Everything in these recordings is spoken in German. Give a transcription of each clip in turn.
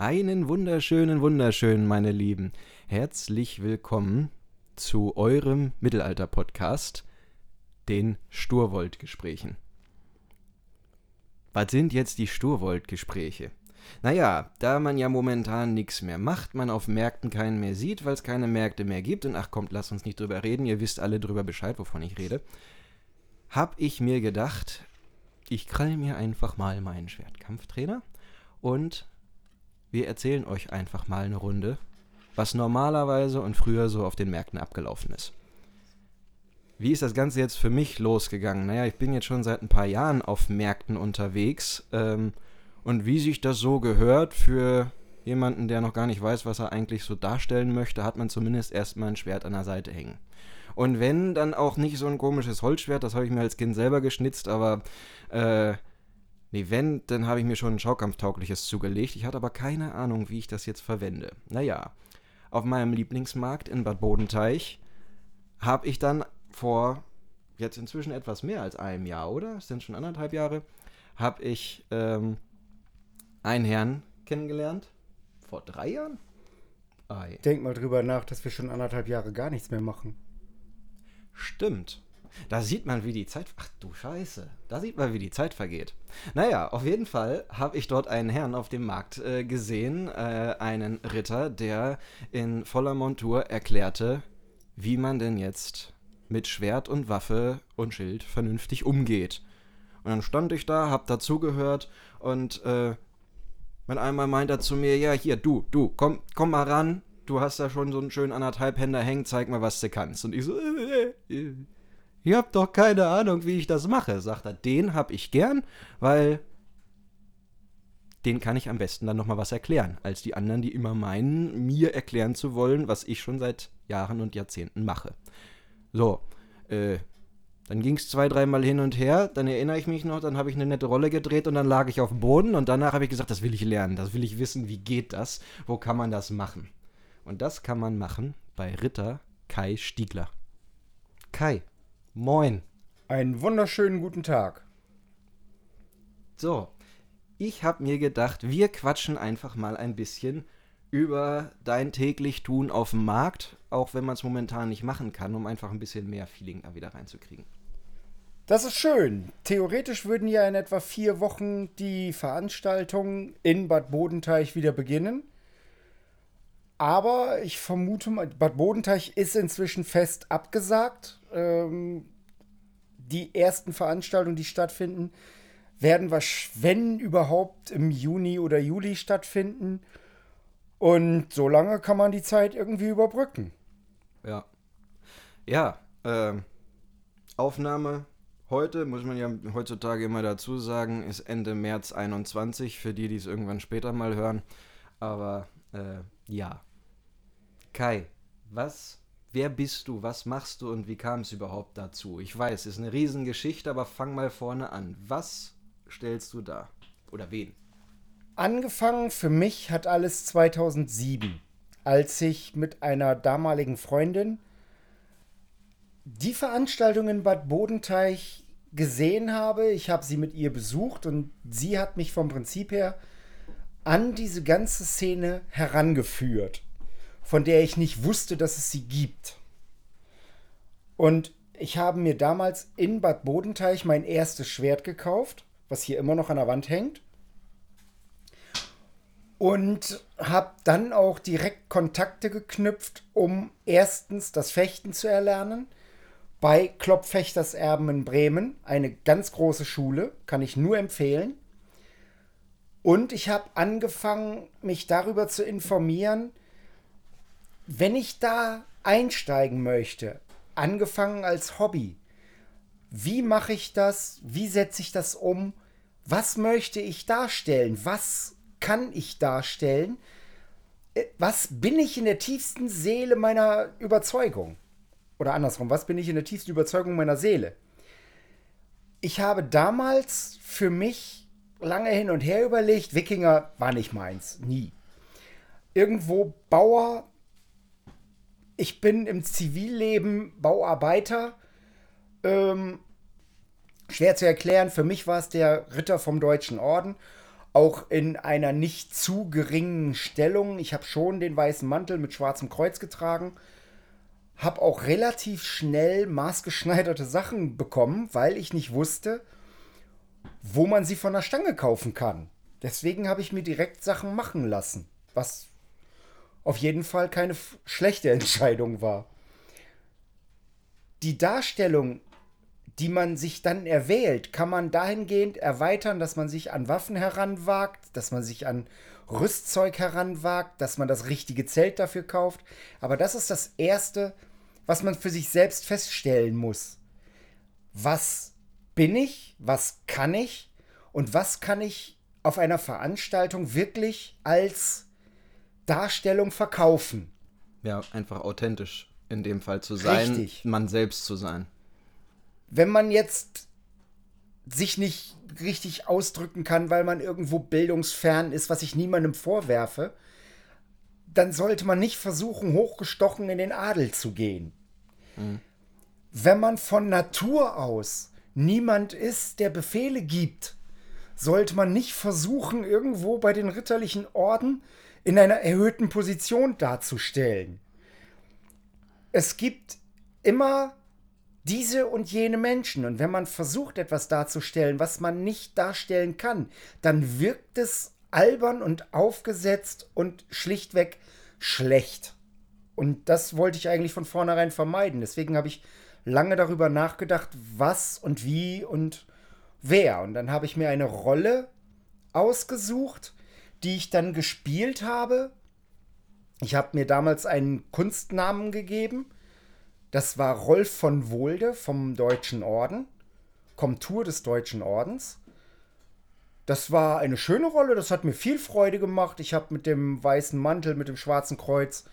Einen wunderschönen, wunderschönen, meine Lieben. Herzlich willkommen zu eurem Mittelalter-Podcast, den Sturwold-Gesprächen. Was sind jetzt die Sturwold-Gespräche? Naja, da man ja momentan nichts mehr macht, man auf Märkten keinen mehr sieht, weil es keine Märkte mehr gibt, und ach kommt, lasst uns nicht drüber reden, ihr wisst alle drüber Bescheid, wovon ich rede, hab ich mir gedacht, ich krall mir einfach mal meinen Schwertkampftrainer und wir erzählen euch einfach mal eine Runde, was normalerweise und früher so auf den Märkten abgelaufen ist. Wie ist das Ganze jetzt für mich losgegangen? Naja, ich bin jetzt schon seit ein paar Jahren auf Märkten unterwegs. Ähm, und wie sich das so gehört für jemanden, der noch gar nicht weiß, was er eigentlich so darstellen möchte, hat man zumindest erstmal ein Schwert an der Seite hängen. Und wenn, dann auch nicht so ein komisches Holzschwert, das habe ich mir als Kind selber geschnitzt, aber äh, nee, wenn, dann habe ich mir schon ein schaukampftaugliches zugelegt. Ich hatte aber keine Ahnung, wie ich das jetzt verwende. Naja, auf meinem Lieblingsmarkt in Bad Bodenteich habe ich dann vor jetzt inzwischen etwas mehr als einem Jahr, oder? Es sind schon anderthalb Jahre, habe ich ähm, einen Herrn kennengelernt. Vor drei Jahren? Ei. Denk mal drüber nach, dass wir schon anderthalb Jahre gar nichts mehr machen. Stimmt. Da sieht man, wie die Zeit. Ach du Scheiße. Da sieht man, wie die Zeit vergeht. Naja, auf jeden Fall habe ich dort einen Herrn auf dem Markt äh, gesehen, äh, einen Ritter, der in voller Montur erklärte, wie man denn jetzt mit Schwert und Waffe und Schild vernünftig umgeht. Und dann stand ich da, hab dazugehört und äh, wenn einmal meint er zu mir, ja, hier, du, du, komm, komm mal ran, du hast da schon so einen schönen anderthalb Händer hängen, zeig mal, was du kannst. Und ich so, äh, äh, äh, ihr habt doch keine Ahnung, wie ich das mache. Sagt er, den hab ich gern, weil den kann ich am besten dann nochmal was erklären, als die anderen, die immer meinen, mir erklären zu wollen, was ich schon seit Jahren und Jahrzehnten mache. So, äh, dann ging es zwei, dreimal hin und her, dann erinnere ich mich noch, dann habe ich eine nette Rolle gedreht und dann lag ich auf dem Boden und danach habe ich gesagt, das will ich lernen, das will ich wissen, wie geht das, wo kann man das machen. Und das kann man machen bei Ritter Kai Stiegler. Kai, moin. Einen wunderschönen guten Tag. So, ich habe mir gedacht, wir quatschen einfach mal ein bisschen über dein täglich Tun auf dem Markt, auch wenn man es momentan nicht machen kann, um einfach ein bisschen mehr Feeling da wieder reinzukriegen. Das ist schön. Theoretisch würden ja in etwa vier Wochen die Veranstaltungen in Bad Bodenteich wieder beginnen. Aber ich vermute mal, Bad Bodenteich ist inzwischen fest abgesagt. Ähm, die ersten Veranstaltungen, die stattfinden, werden, wenn überhaupt, im Juni oder Juli stattfinden. Und so lange kann man die Zeit irgendwie überbrücken. Ja. Ja, äh, Aufnahme heute, muss man ja heutzutage immer dazu sagen, ist Ende März 21, für die, die es irgendwann später mal hören. Aber äh, ja, Kai, was, wer bist du, was machst du und wie kam es überhaupt dazu? Ich weiß, es ist eine Riesengeschichte, aber fang mal vorne an. Was stellst du da? Oder wen? Angefangen für mich hat alles 2007, als ich mit einer damaligen Freundin die Veranstaltung in Bad Bodenteich gesehen habe. Ich habe sie mit ihr besucht und sie hat mich vom Prinzip her an diese ganze Szene herangeführt von der ich nicht wusste, dass es sie gibt. Und ich habe mir damals in Bad Bodenteich mein erstes Schwert gekauft, was hier immer noch an der Wand hängt. Und habe dann auch direkt Kontakte geknüpft, um erstens das Fechten zu erlernen. Bei Kloppfechters Erben in Bremen, eine ganz große Schule, kann ich nur empfehlen. Und ich habe angefangen, mich darüber zu informieren, wenn ich da einsteigen möchte, angefangen als Hobby, wie mache ich das? Wie setze ich das um? Was möchte ich darstellen? Was kann ich darstellen? Äh, was bin ich in der tiefsten Seele meiner Überzeugung? Oder andersrum, was bin ich in der tiefsten Überzeugung meiner Seele? Ich habe damals für mich lange hin und her überlegt, Wikinger war nicht meins, nie. Irgendwo Bauer ich bin im Zivilleben Bauarbeiter. Ähm, schwer zu erklären. Für mich war es der Ritter vom Deutschen Orden. auch in einer nicht zu geringen Stellung. Ich habe schon den weißen Mantel mit schwarzem Kreuz getragen. Habe auch relativ schnell maßgeschneiderte Sachen bekommen, weil ich nicht wusste, wo man sie von der Stange kaufen kann. Deswegen habe ich mir direkt Sachen machen lassen, was auf jeden Fall keine schlechte Entscheidung war. Die Darstellung, die man sich dann erwählt, kann man dahingehend erweitern, dass man sich an Waffen heranwagt, dass man sich an Rüstzeug heranwagt, dass man das richtige Zelt dafür kauft. Aber das ist das Erste, was man für sich selbst feststellen muss. Was bin ich? Was kann ich? Und was kann ich auf einer Veranstaltung wirklich als Darstellung verkaufen. Ja, einfach authentisch in dem Fall zu sein, Richtig. man selbst zu sein. Wenn man jetzt sich nicht richtig ausdrücken kann, weil man irgendwo bildungsfern ist, was ich niemandem vorwerfe, dann sollte man nicht versuchen, hochgestochen in den Adel zu gehen. Mhm. Wenn man von Natur aus niemand ist, der Befehle gibt, sollte man nicht versuchen, irgendwo bei den ritterlichen Orden in einer erhöhten Position darzustellen. Es gibt immer diese und jene Menschen. Und wenn man versucht, etwas darzustellen, was man nicht darstellen kann, dann wirkt es albern und aufgesetzt und schlichtweg schlecht. Und das wollte ich eigentlich von vornherein vermeiden. Deswegen habe ich lange darüber nachgedacht, was und wie und wer. Und dann habe ich mir eine Rolle ausgesucht, die ich dann gespielt habe. Ich habe mir damals einen Kunstnamen gegeben. Das war Rolf von Wohlde vom Deutschen Orden, Komtur des Deutschen Ordens. Das war eine schöne Rolle, das hat mir viel Freude gemacht. Ich habe mit dem weißen Mantel, mit dem schwarzen Kreuz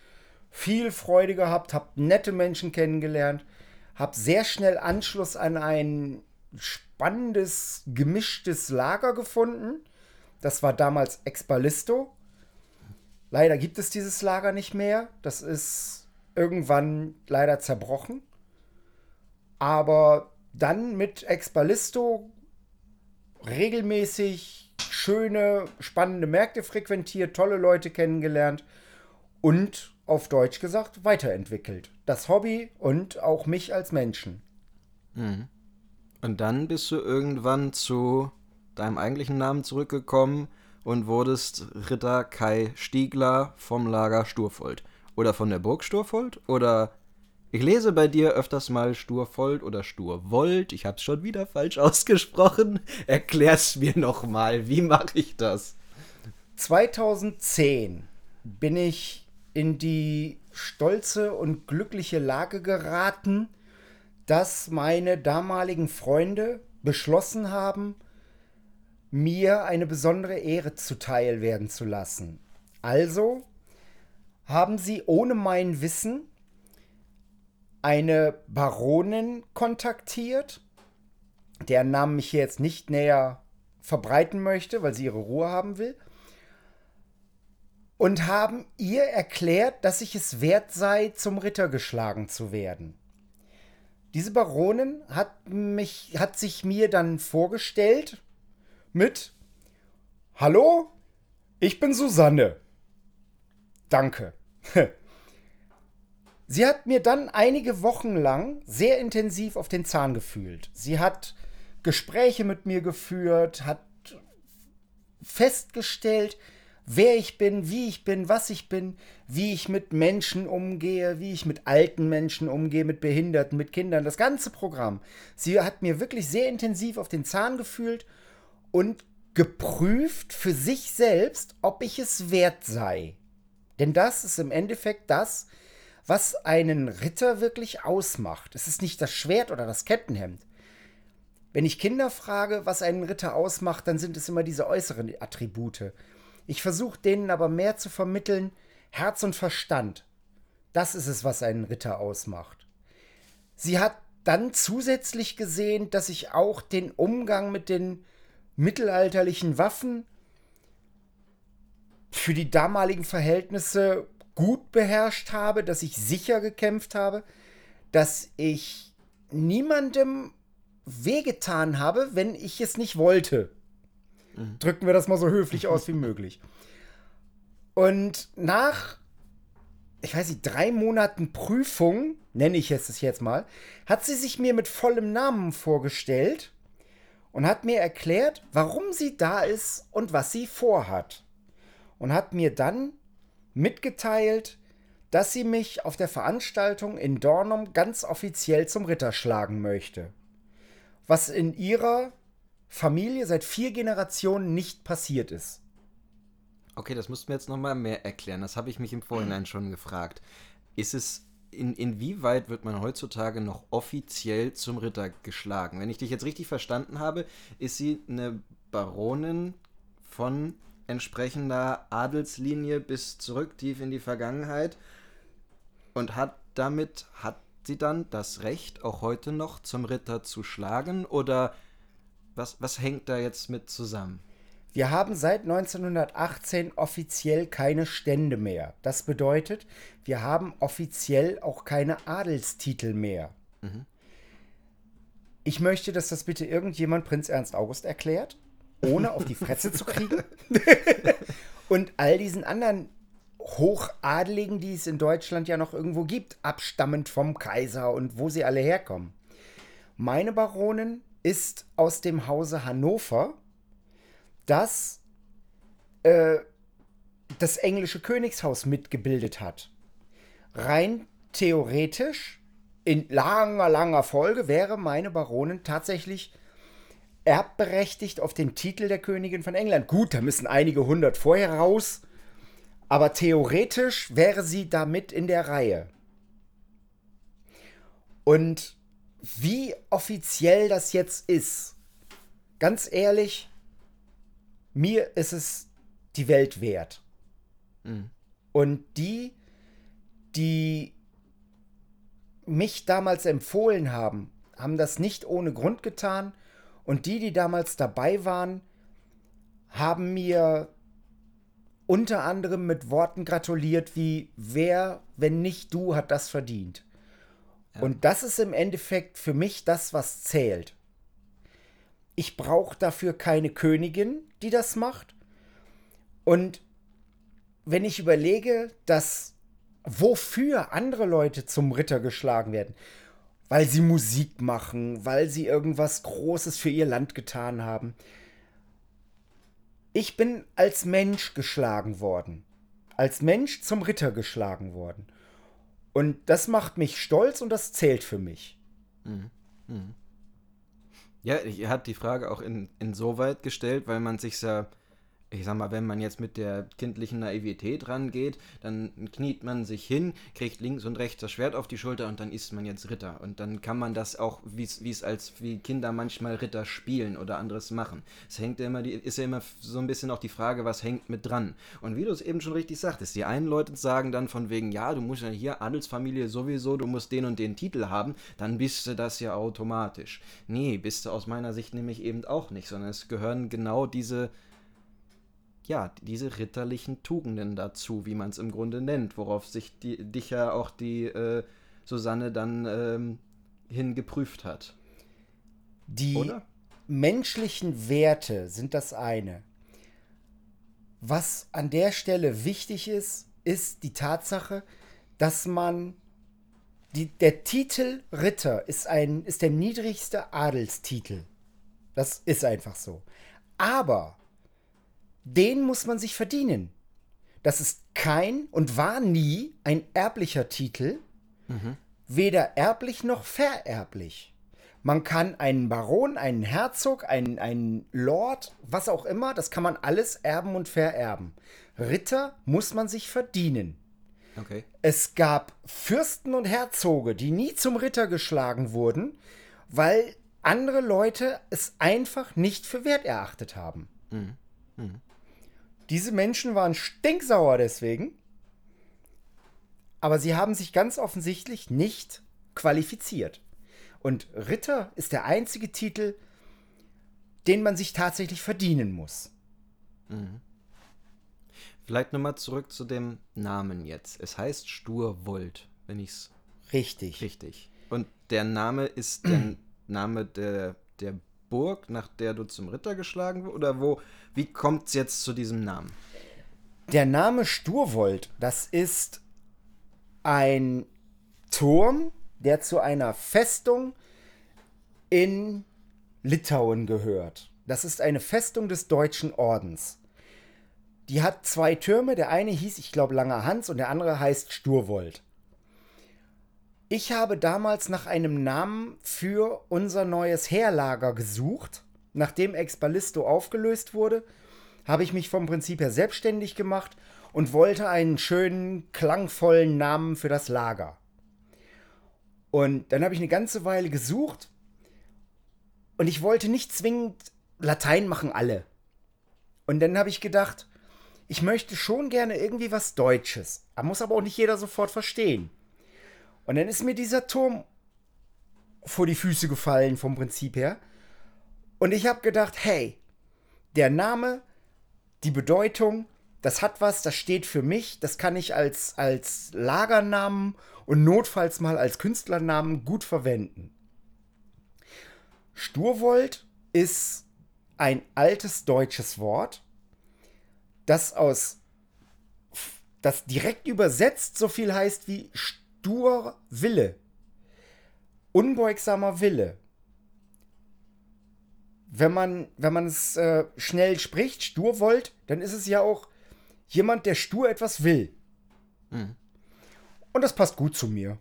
viel Freude gehabt, habe nette Menschen kennengelernt, habe sehr schnell Anschluss an ein spannendes, gemischtes Lager gefunden. Das war damals Expalisto. Leider gibt es dieses Lager nicht mehr. Das ist irgendwann leider zerbrochen. Aber dann mit Expalisto regelmäßig schöne, spannende Märkte frequentiert, tolle Leute kennengelernt und auf Deutsch gesagt weiterentwickelt. Das Hobby und auch mich als Menschen. Mhm. Und dann bist du irgendwann zu deinem eigentlichen Namen zurückgekommen und wurdest Ritter Kai Stiegler vom Lager Sturfold. Oder von der Burg Sturfold? Oder ich lese bei dir öfters mal Sturfold oder Sturwold. Ich hab's schon wieder falsch ausgesprochen. Erklär's mir nochmal. Wie mache ich das? 2010 bin ich in die stolze und glückliche Lage geraten, dass meine damaligen Freunde beschlossen haben, mir eine besondere Ehre zuteil werden zu lassen. Also haben sie ohne mein Wissen eine Baronin kontaktiert, deren Namen ich hier jetzt nicht näher verbreiten möchte, weil sie ihre Ruhe haben will, und haben ihr erklärt, dass ich es wert sei, zum Ritter geschlagen zu werden. Diese Baronin hat mich, hat sich mir dann vorgestellt mit Hallo, ich bin Susanne. Danke. Sie hat mir dann einige Wochen lang sehr intensiv auf den Zahn gefühlt. Sie hat Gespräche mit mir geführt, hat festgestellt, wer ich bin, wie ich bin, was ich bin, wie ich mit Menschen umgehe, wie ich mit alten Menschen umgehe, mit Behinderten, mit Kindern, das ganze Programm. Sie hat mir wirklich sehr intensiv auf den Zahn gefühlt und geprüft für sich selbst, ob ich es wert sei. Denn das ist im Endeffekt das, was einen Ritter wirklich ausmacht. Es ist nicht das Schwert oder das Kettenhemd. Wenn ich Kinder frage, was einen Ritter ausmacht, dann sind es immer diese äußeren Attribute. Ich versuche denen aber mehr zu vermitteln, Herz und Verstand. Das ist es, was einen Ritter ausmacht. Sie hat dann zusätzlich gesehen, dass ich auch den Umgang mit den mittelalterlichen Waffen für die damaligen Verhältnisse gut beherrscht habe, dass ich sicher gekämpft habe, dass ich niemandem wehgetan habe, wenn ich es nicht wollte. Mhm. Drücken wir das mal so höflich aus wie möglich. Und nach, ich weiß nicht, drei Monaten Prüfung, nenne ich es jetzt mal, hat sie sich mir mit vollem Namen vorgestellt und hat mir erklärt, warum sie da ist und was sie vorhat. Und hat mir dann mitgeteilt, dass sie mich auf der Veranstaltung in Dornum ganz offiziell zum Ritter schlagen möchte. Was in ihrer Familie seit vier Generationen nicht passiert ist. Okay, das musst du mir jetzt nochmal mehr erklären. Das habe ich mich im Vorhinein schon gefragt. Ist es, in, inwieweit wird man heutzutage noch offiziell zum Ritter geschlagen? Wenn ich dich jetzt richtig verstanden habe, ist sie eine Baronin von entsprechender Adelslinie bis zurück tief in die Vergangenheit und hat damit, hat sie dann das Recht, auch heute noch zum Ritter zu schlagen? Oder was, was hängt da jetzt mit zusammen? Wir haben seit 1918 offiziell keine Stände mehr. Das bedeutet, wir haben offiziell auch keine Adelstitel mehr. Mhm. Ich möchte, dass das bitte irgendjemand Prinz Ernst August erklärt, ohne auf die Fresse zu kriegen. Und all diesen anderen Hochadeligen, die es in Deutschland ja noch irgendwo gibt, abstammend vom Kaiser und wo sie alle herkommen. Meine Baronin ist aus dem Hause Hannover, das äh, das englische Königshaus mitgebildet hat. Rein theoretisch, in langer, langer Folge, wäre meine Baronin tatsächlich erbberechtigt auf den Titel der Königin von England. Gut, da müssen einige hundert vorher raus aber theoretisch wäre sie damit in der Reihe. Und wie offiziell das jetzt ist, ganz ehrlich, mir ist es die Welt wert. Mhm. Und die, die mich damals empfohlen haben, haben das nicht ohne Grund getan. Und die, die damals dabei waren, haben mir unter anderem mit Worten gratuliert wie, wer, wenn nicht du, hat das verdient. Ja. Und das ist im Endeffekt für mich das, was zählt. Ich brauche dafür keine Königin, die das macht. Und wenn ich überlege, dass wofür andere Leute zum Ritter geschlagen werden, weil sie Musik machen, weil sie irgendwas Großes für ihr Land getan haben, ich bin als Mensch geschlagen worden. Als Mensch zum Ritter geschlagen worden. Und das macht mich stolz und das zählt für mich. Mhm. Mhm. Ja, ich habe die Frage auch in, insoweit gestellt, weil man sich ja ich sag mal, wenn man jetzt mit der kindlichen Naivität rangeht, dann kniet man sich hin, kriegt links und rechts das Schwert auf die Schulter und dann ist man jetzt Ritter. Und dann kann man das auch, wie es als wie Kinder manchmal Ritter spielen oder anderes machen. Es hängt immer, die, ist ja immer so ein bisschen auch die Frage, was hängt mit dran. Und wie du es eben schon richtig sagtest, die einen Leute sagen dann von wegen, ja, du musst ja hier Adelsfamilie sowieso, du musst den und den Titel haben, dann bist du das ja automatisch. Nee, bist du aus meiner Sicht nämlich eben auch nicht, sondern es gehören genau diese ja, diese ritterlichen Tugenden dazu, wie man es im Grunde nennt, worauf sich die, dich ja auch die äh, Susanne dann ähm, hingeprüft hat. Die Oder? menschlichen Werte sind das eine. Was an der Stelle wichtig ist, ist die Tatsache, dass man die, der Titel Ritter ist, ein, ist der niedrigste Adelstitel. Das ist einfach so. Aber den muss man sich verdienen. Das ist kein und war nie ein erblicher Titel, mhm. weder erblich noch vererblich. Man kann einen Baron, einen Herzog, einen, einen Lord, was auch immer, das kann man alles erben und vererben. Ritter muss man sich verdienen. Okay. Es gab Fürsten und Herzoge, die nie zum Ritter geschlagen wurden, weil andere Leute es einfach nicht für wert erachtet haben. Mhm. Mhm. Diese Menschen waren stinksauer deswegen. Aber sie haben sich ganz offensichtlich nicht qualifiziert. Und Ritter ist der einzige Titel, den man sich tatsächlich verdienen muss. Mhm. Vielleicht nochmal zurück zu dem Namen jetzt. Es heißt Sturwold, wenn ich es. Richtig. Richtig. Und der Name ist der Name der, der Burg, nach der du zum Ritter geschlagen wurdest? Oder wo, wie kommt es jetzt zu diesem Namen? Der Name Sturwold, das ist ein Turm, der zu einer Festung in Litauen gehört. Das ist eine Festung des Deutschen Ordens. Die hat zwei Türme. Der eine hieß, ich glaube, Langer Hans und der andere heißt Sturwold. Ich habe damals nach einem Namen für unser neues Heerlager gesucht. Nachdem Expalisto aufgelöst wurde, habe ich mich vom Prinzip her selbstständig gemacht und wollte einen schönen, klangvollen Namen für das Lager. Und dann habe ich eine ganze Weile gesucht und ich wollte nicht zwingend Latein machen alle. Und dann habe ich gedacht, ich möchte schon gerne irgendwie was Deutsches. Da muss aber auch nicht jeder sofort verstehen. Und dann ist mir dieser Turm vor die Füße gefallen vom Prinzip her. Und ich habe gedacht, hey, der Name, die Bedeutung, das hat was, das steht für mich, das kann ich als, als Lagernamen und notfalls mal als Künstlernamen gut verwenden. Sturwold ist ein altes deutsches Wort, das aus das direkt übersetzt so viel heißt wie stur Wille. Unbeugsamer Wille. Wenn man, wenn man es äh, schnell spricht, Sturwold, dann ist es ja auch jemand, der stur etwas will. Mhm. Und das passt gut zu mir.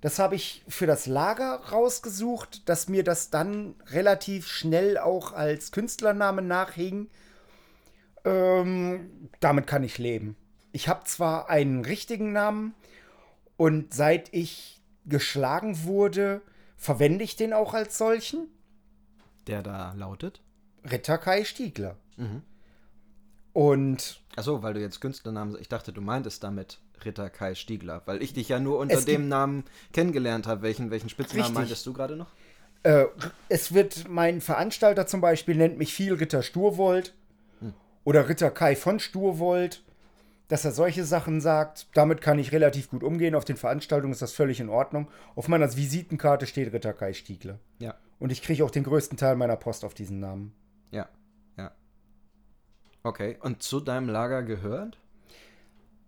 Das habe ich für das Lager rausgesucht, dass mir das dann relativ schnell auch als Künstlername nachhing. Ähm, damit kann ich leben. Ich habe zwar einen richtigen Namen und seit ich geschlagen wurde, verwende ich den auch als solchen. Der da lautet? Ritter Kai Stiegler. Mhm. Und. Achso, weil du jetzt Künstlernamen. Ich dachte, du meintest damit Ritter Kai Stiegler, weil ich dich ja nur unter dem Namen kennengelernt habe. Welchen, welchen Spitznamen richtig. meintest du gerade noch? Äh, es wird, mein Veranstalter zum Beispiel nennt mich viel Ritter Sturwold hm. oder Ritter Kai von Sturwold, dass er solche Sachen sagt. Damit kann ich relativ gut umgehen. Auf den Veranstaltungen ist das völlig in Ordnung. Auf meiner Visitenkarte steht Ritter Kai Stiegler. Ja. Und ich kriege auch den größten Teil meiner Post auf diesen Namen. Ja, ja. Okay, und zu deinem Lager gehört?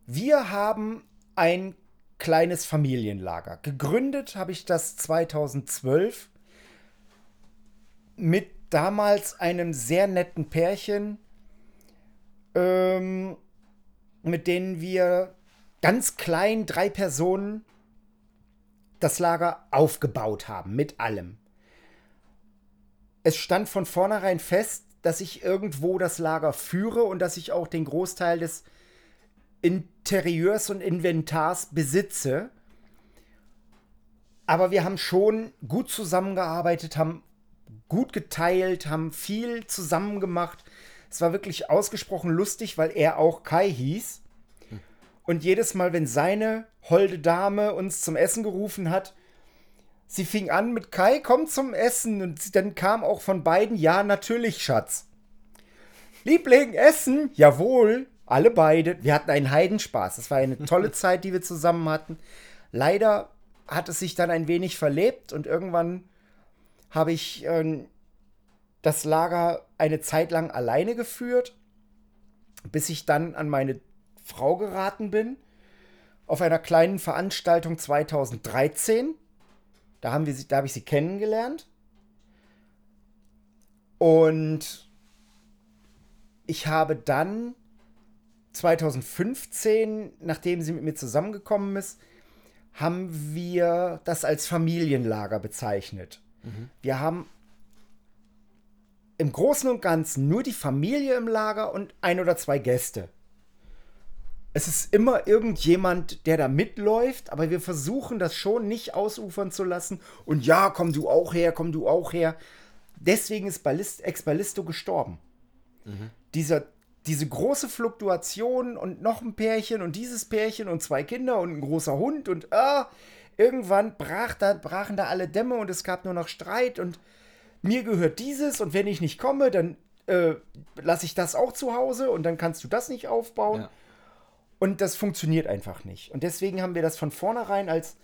Wir haben ein kleines Familienlager. Gegründet habe ich das 2012 mit damals einem sehr netten Pärchen, ähm, mit denen wir ganz klein, drei Personen, das Lager aufgebaut haben, mit allem. Es stand von vornherein fest, dass ich irgendwo das Lager führe und dass ich auch den Großteil des Interieurs und Inventars besitze. Aber wir haben schon gut zusammengearbeitet, haben gut geteilt, haben viel zusammen gemacht. Es war wirklich ausgesprochen lustig, weil er auch Kai hieß. Und jedes Mal, wenn seine holde Dame uns zum Essen gerufen hat, sie fing an mit Kai, komm zum Essen. Und dann kam auch von beiden, ja, natürlich, Schatz. Liebling, Essen, jawohl. Alle beide. Wir hatten einen Heidenspaß. Es war eine tolle Zeit, die wir zusammen hatten. Leider hat es sich dann ein wenig verlebt und irgendwann habe ich äh, das Lager eine Zeit lang alleine geführt, bis ich dann an meine Frau geraten bin. Auf einer kleinen Veranstaltung 2013. Da, haben wir sie, da habe ich sie kennengelernt. Und ich habe dann 2015, nachdem sie mit mir zusammengekommen ist, haben wir das als Familienlager bezeichnet. Mhm. Wir haben im Großen und Ganzen nur die Familie im Lager und ein oder zwei Gäste. Es ist immer irgendjemand, der da mitläuft, aber wir versuchen das schon nicht ausufern zu lassen. Und ja, komm du auch her, komm du auch her. Deswegen ist Ballist, Ex-Ballisto gestorben. Mhm. Dieser diese große Fluktuation und noch ein Pärchen und dieses Pärchen und zwei Kinder und ein großer Hund und ah, irgendwann brach da, brachen da alle Dämme und es gab nur noch Streit und mir gehört dieses und wenn ich nicht komme, dann äh, lasse ich das auch zu Hause und dann kannst du das nicht aufbauen. Ja. Und das funktioniert einfach nicht. Und deswegen haben wir das von vornherein als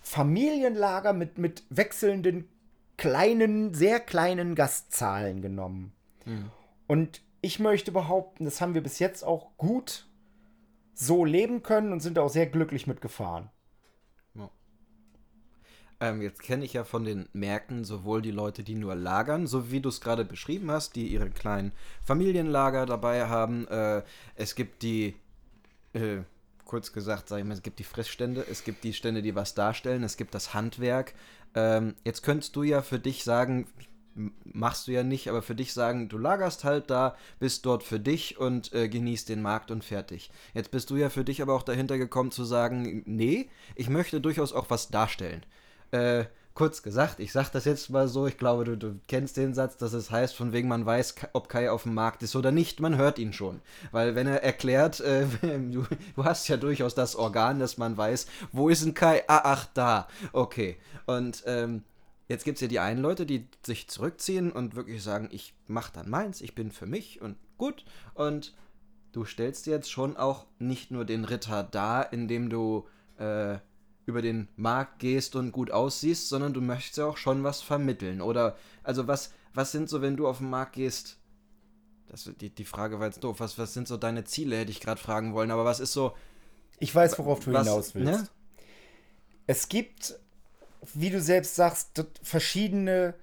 Familienlager mit, mit wechselnden kleinen, sehr kleinen Gastzahlen genommen. Und ich möchte behaupten, das haben wir bis jetzt auch gut so leben können und sind auch sehr glücklich mitgefahren. Ähm, jetzt kenne ich ja von den Märkten sowohl die Leute, die nur lagern, so wie du es gerade beschrieben hast, die ihre kleinen Familienlager dabei haben. Äh, es gibt die, äh, kurz gesagt, sag ich mal, es gibt die Fressstände, es gibt die Stände, die was darstellen, es gibt das Handwerk. Ähm, jetzt könntest du ja für dich sagen, machst du ja nicht, aber für dich sagen, du lagerst halt da, bist dort für dich und äh, genießt den Markt und fertig. Jetzt bist du ja für dich aber auch dahinter gekommen zu sagen, nee, ich möchte durchaus auch was darstellen. Äh, kurz gesagt, ich sag das jetzt mal so, ich glaube, du, du kennst den Satz, dass es heißt, von wegen man weiß, ob Kai auf dem Markt ist oder nicht, man hört ihn schon. Weil wenn er erklärt, äh, du, du, hast ja durchaus das Organ, dass man weiß, wo ist ein Kai? Ah, ach, da. Okay. Und ähm, jetzt gibt es ja die einen Leute, die sich zurückziehen und wirklich sagen, ich mach dann meins, ich bin für mich und gut. Und du stellst jetzt schon auch nicht nur den Ritter dar, indem du äh, über den Markt gehst und gut aussiehst, sondern du möchtest ja auch schon was vermitteln. Oder, also was, was sind so, wenn du auf den Markt gehst? Das, die, die Frage war jetzt doof. Was, was sind so deine Ziele, hätte ich gerade fragen wollen. Aber was ist so. Ich weiß, worauf du was, hinaus willst. Ne? Es gibt, wie du selbst sagst, verschiedene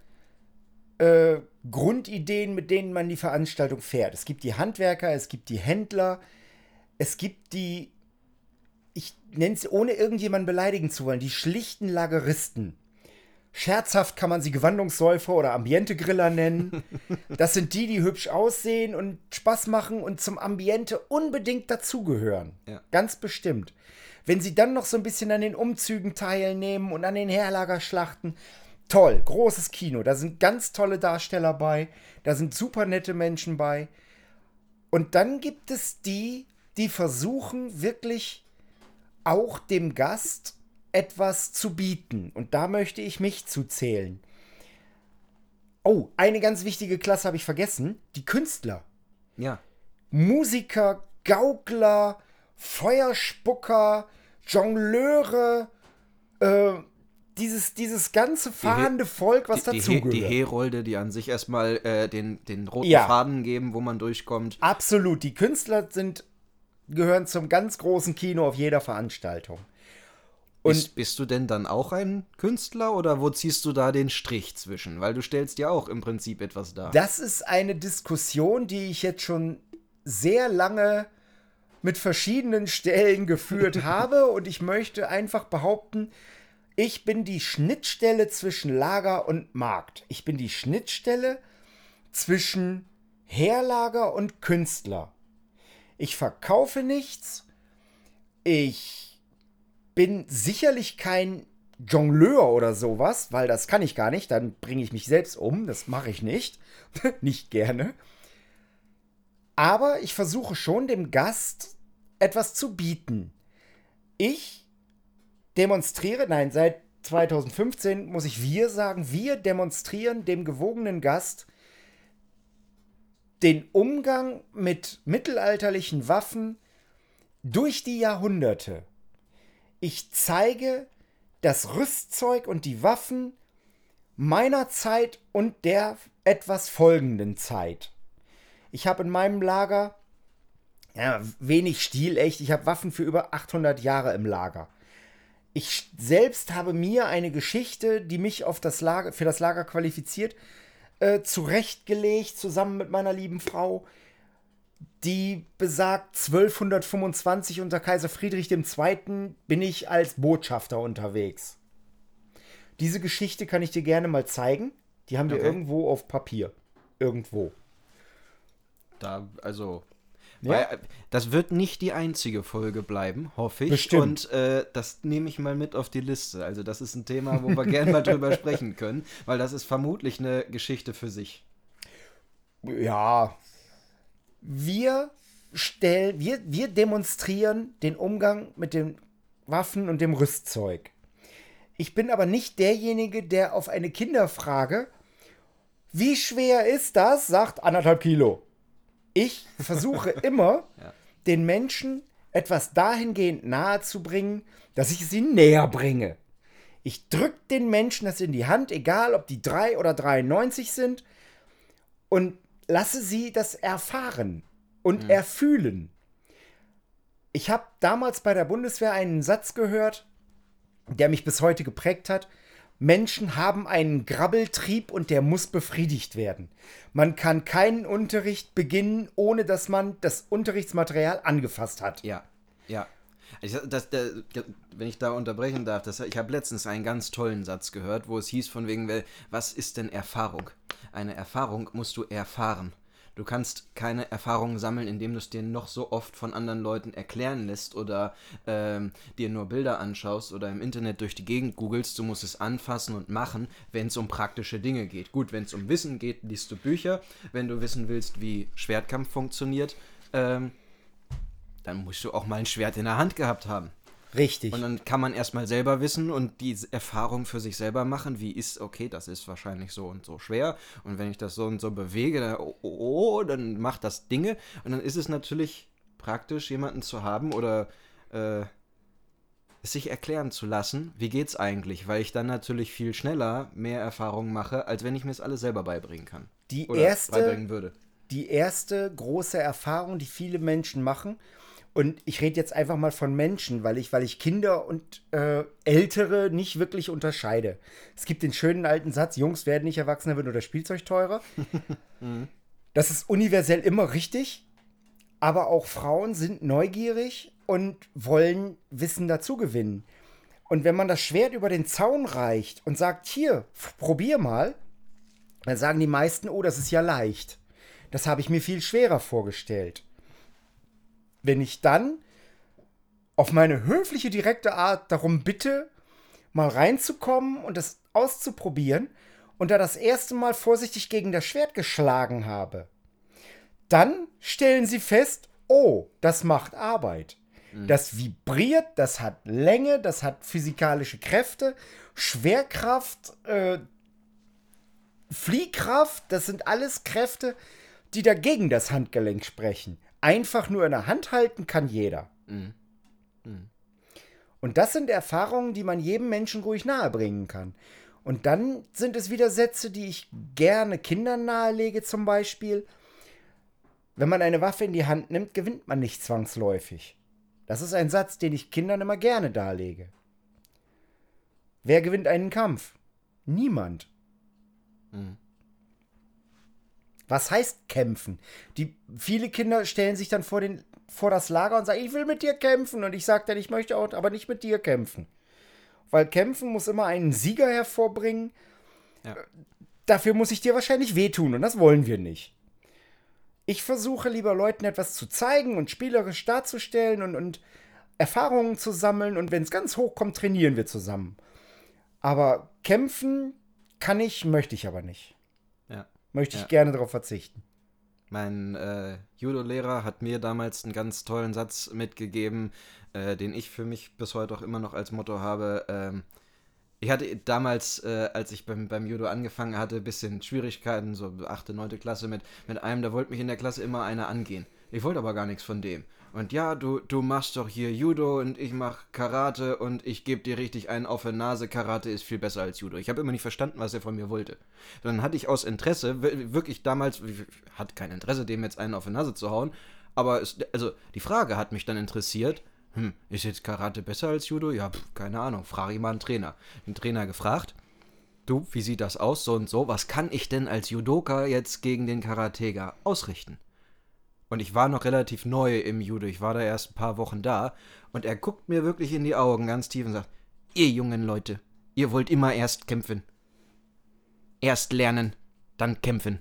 äh, Grundideen, mit denen man die Veranstaltung fährt. Es gibt die Handwerker, es gibt die Händler, es gibt die ich nenne es ohne irgendjemanden beleidigen zu wollen, die schlichten Lageristen. Scherzhaft kann man sie Gewandungssäufer oder Ambientegriller nennen. Das sind die, die hübsch aussehen und Spaß machen und zum Ambiente unbedingt dazugehören. Ja. Ganz bestimmt. Wenn sie dann noch so ein bisschen an den Umzügen teilnehmen und an den Herlagerschlachten, toll, großes Kino. Da sind ganz tolle Darsteller bei, da sind super nette Menschen bei. Und dann gibt es die, die versuchen wirklich auch dem Gast etwas zu bieten. Und da möchte ich mich zu zählen. Oh, eine ganz wichtige Klasse habe ich vergessen. Die Künstler. Ja. Musiker, Gaukler, Feuerspucker, Jongleure, äh, dieses, dieses ganze fahrende Volk, was die, dazugehört. Die, die Herolde, die an sich erstmal äh, den, den roten Ja. Faden geben, wo man durchkommt. Absolut. Die Künstler sind, gehören zum ganz großen Kino auf jeder Veranstaltung. Und bist, bist du denn dann auch ein Künstler oder wo ziehst du da den Strich zwischen? Weil du stellst ja auch im Prinzip etwas dar. Das ist eine Diskussion, die ich jetzt schon sehr lange mit verschiedenen Stellen geführt habe und ich möchte einfach behaupten, ich bin die Schnittstelle zwischen Lager und Markt. Ich bin die Schnittstelle zwischen Herlager und Künstler. Ich verkaufe nichts. Ich bin sicherlich kein Jongleur oder sowas, weil das kann ich gar nicht. Dann bringe ich mich selbst um. Das mache ich nicht. nicht gerne. Aber ich versuche schon dem Gast etwas zu bieten. Ich demonstriere, nein, seit 2015 muss ich wir sagen, wir demonstrieren dem gewogenen Gast den Umgang mit mittelalterlichen Waffen durch die Jahrhunderte. Ich zeige das Rüstzeug und die Waffen meiner Zeit und der etwas folgenden Zeit. Ich habe in meinem Lager ja, wenig stilecht. Ich habe Waffen für über 800 Jahre im Lager. Ich selbst habe mir eine Geschichte, die mich auf das Lager, für das Lager qualifiziert, äh, zurechtgelegt, zusammen mit meiner lieben Frau, die besagt, 1225 unter Kaiser Friedrich II. bin ich als Botschafter unterwegs. Diese Geschichte kann ich dir gerne mal zeigen. Die haben wir Okay. irgendwo auf Papier. Irgendwo. Da, also. Ja. Weil, äh, das wird nicht die einzige Folge bleiben, hoffe ich. Bestimmt. Und äh, das nehme ich mal mit auf die Liste. Also, das ist ein Thema, wo wir gerne mal drüber sprechen können, weil das ist vermutlich eine Geschichte für sich. Ja. Wir stellen, wir, wir demonstrieren den Umgang mit den Waffen und dem Rüstzeug. Ich bin aber nicht derjenige, der auf eine Kinderfrage, wie schwer ist das, sagt anderthalb Kilo. Ich versuche immer, Ja. den Menschen etwas dahingehend nahezubringen, dass ich sie näher bringe. Ich drück den Menschen das in die Hand, egal ob die 3 oder 93 sind, und lasse sie das erfahren und mhm. erfühlen. Ich habe damals bei der Bundeswehr einen Satz gehört, der mich bis heute geprägt hat. Menschen haben einen Grabbeltrieb und der muss befriedigt werden. Man kann keinen Unterricht beginnen, ohne dass man das Unterrichtsmaterial angefasst hat. Ja, ja. Ich, das, das, wenn ich da unterbrechen darf, das, ich habe letztens einen ganz tollen Satz gehört, wo es hieß von wegen, was ist denn Erfahrung? Eine Erfahrung musst du erfahren. Du kannst keine Erfahrungen sammeln, indem du es dir noch so oft von anderen Leuten erklären lässt oder ähm, dir nur Bilder anschaust oder im Internet durch die Gegend googelst. Du musst es anfassen und machen, wenn es um praktische Dinge geht. Gut, wenn es um Wissen geht, liest du Bücher. Wenn du wissen willst, wie Schwertkampf funktioniert, ähm, dann musst du auch mal ein Schwert in der Hand gehabt haben. Richtig. Und dann kann man erstmal selber wissen und die Erfahrung für sich selber machen, wie ist, okay, das ist wahrscheinlich so und so schwer. Und wenn ich das so und so bewege, dann, oh, oh, oh dann macht das Dinge. Und dann ist es natürlich praktisch, jemanden zu haben oder äh, es sich erklären zu lassen, wie geht's eigentlich, weil ich dann natürlich viel schneller mehr Erfahrungen mache, als wenn ich mir es alles selber beibringen kann. Die erste, beibringen würde. Die erste große Erfahrung, die viele Menschen machen, und ich rede jetzt einfach mal von Menschen, weil ich, weil ich Kinder und äh, Ältere nicht wirklich unterscheide. Es gibt den schönen alten Satz, Jungs werden nicht erwachsener, wird nur das Spielzeug teurer. das ist universell immer richtig, aber auch Frauen sind neugierig und wollen Wissen dazu gewinnen. Und wenn man das Schwert über den Zaun reicht und sagt, hier, probier mal, dann sagen die meisten, oh, das ist ja leicht. Das habe ich mir viel schwerer vorgestellt wenn ich dann auf meine höfliche, direkte Art darum bitte, mal reinzukommen und das auszuprobieren und da das erste Mal vorsichtig gegen das Schwert geschlagen habe, dann stellen sie fest, oh, das macht Arbeit. Mhm. Das vibriert, das hat Länge, das hat physikalische Kräfte, Schwerkraft, äh, Fliehkraft, das sind alles Kräfte, die dagegen das Handgelenk sprechen einfach nur in der Hand halten kann jeder. Mhm. Mhm. Und das sind Erfahrungen, die man jedem Menschen ruhig nahebringen kann. Und dann sind es wieder Sätze, die ich gerne Kindern nahelege, zum Beispiel. Wenn man eine Waffe in die Hand nimmt, gewinnt man nicht zwangsläufig. Das ist ein Satz, den ich Kindern immer gerne darlege. Wer gewinnt einen Kampf? Niemand. Mhm. Was heißt kämpfen? Die, viele Kinder stellen sich dann vor, den, vor das Lager und sagen, ich will mit dir kämpfen. Und ich sage dann, ich möchte auch, aber nicht mit dir kämpfen. Weil kämpfen muss immer einen Sieger hervorbringen. Ja. Dafür muss ich dir wahrscheinlich wehtun und das wollen wir nicht. Ich versuche lieber Leuten etwas zu zeigen und spielerisch darzustellen und, und Erfahrungen zu sammeln und wenn es ganz hoch kommt, trainieren wir zusammen. Aber kämpfen kann ich, möchte ich aber nicht möchte ich ja. gerne darauf verzichten. Mein äh, Judo-Lehrer hat mir damals einen ganz tollen Satz mitgegeben, äh, den ich für mich bis heute auch immer noch als Motto habe. Ähm, ich hatte damals, äh, als ich beim, beim Judo angefangen hatte, ein bisschen Schwierigkeiten, so 8., 9. Klasse mit, mit einem, da wollte mich in der Klasse immer einer angehen. Ich wollte aber gar nichts von dem. Und ja, du, du machst doch hier Judo und ich mach Karate und ich gebe dir richtig einen auf der Nase. Karate ist viel besser als Judo. Ich habe immer nicht verstanden, was er von mir wollte. Dann hatte ich aus Interesse, wirklich damals, hat kein Interesse, dem jetzt einen auf der Nase zu hauen. Aber es, also die Frage hat mich dann interessiert. Hm, ist jetzt Karate besser als Judo? Ja, pf, keine Ahnung. Frage ich mal einen Trainer. Den Trainer gefragt. Du, wie sieht das aus? So und so. Was kann ich denn als Judoka jetzt gegen den Karateka ausrichten? Und ich war noch relativ neu im Judo. Ich war da erst ein paar Wochen da. Und er guckt mir wirklich in die Augen ganz tief und sagt: Ihr jungen Leute, ihr wollt immer erst kämpfen. Erst lernen, dann kämpfen.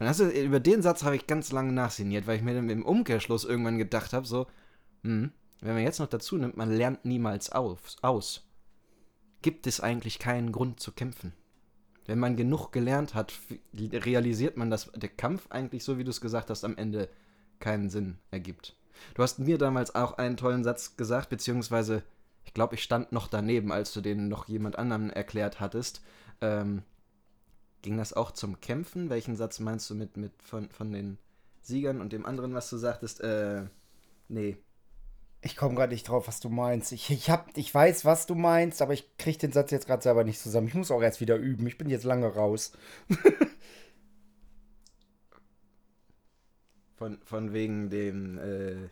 Und also, über den Satz habe ich ganz lange nachsiniert, weil ich mir dann im Umkehrschluss irgendwann gedacht habe: so, hm, wenn man jetzt noch dazu nimmt, man lernt niemals auf, aus. Gibt es eigentlich keinen Grund zu kämpfen? Wenn man genug gelernt hat, realisiert man, dass der Kampf eigentlich, so wie du es gesagt hast, am Ende keinen Sinn ergibt. Du hast mir damals auch einen tollen Satz gesagt, beziehungsweise ich glaube, ich stand noch daneben, als du den noch jemand anderem erklärt hattest. Ähm, ging das auch zum Kämpfen? Welchen Satz meinst du mit, mit von, von den Siegern und dem anderen, was du sagtest? Äh, nee. Ich komme gerade nicht drauf, was du meinst. Ich, ich, hab, ich weiß, was du meinst, aber ich kriege den Satz jetzt gerade selber nicht zusammen. Ich muss auch erst wieder üben. Ich bin jetzt lange raus. Von, von wegen dem. Äh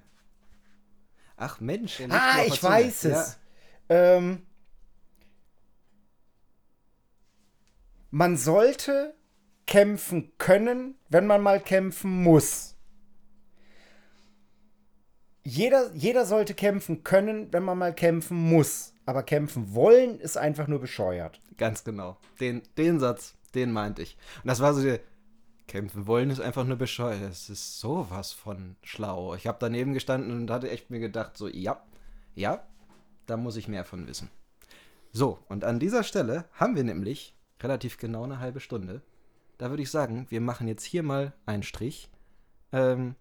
Ach Mensch. Ah, ich weiß es. Ähm, man sollte kämpfen können, wenn man mal kämpfen muss. Jeder, jeder sollte kämpfen können, wenn man mal kämpfen muss. Aber kämpfen wollen ist einfach nur bescheuert. Ganz genau. Den, den Satz, den meinte ich. Und das war so der. Kämpfen wollen ist einfach nur bescheuert. Das ist sowas von schlau. Ich habe daneben gestanden und hatte echt mir gedacht, so, ja, ja, da muss ich mehr von wissen. So, und an dieser Stelle haben wir nämlich relativ genau eine halbe Stunde. Da würde ich sagen, wir machen jetzt hier mal einen Strich. Ähm,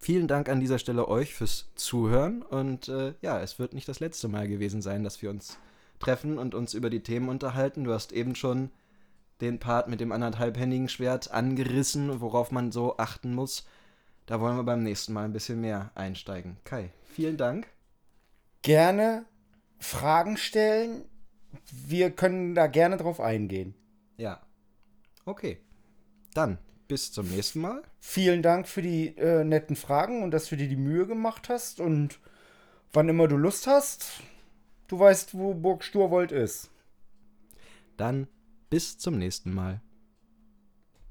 vielen Dank an dieser Stelle euch fürs Zuhören und äh, ja, es wird nicht das letzte Mal gewesen sein, dass wir uns treffen und uns über die Themen unterhalten. Du hast eben schon den Part mit dem anderthalbhändigen Schwert angerissen, worauf man so achten muss. Da wollen wir beim nächsten Mal ein bisschen mehr einsteigen. Kai, vielen Dank. Gerne Fragen stellen. Wir können da gerne drauf eingehen. Ja. Okay. Dann bis zum nächsten Mal. Vielen Dank für die äh, netten Fragen und dass du dir die Mühe gemacht hast. Und wann immer du Lust hast, du weißt, wo Burg Sturwold ist. Dann bis zum nächsten Mal.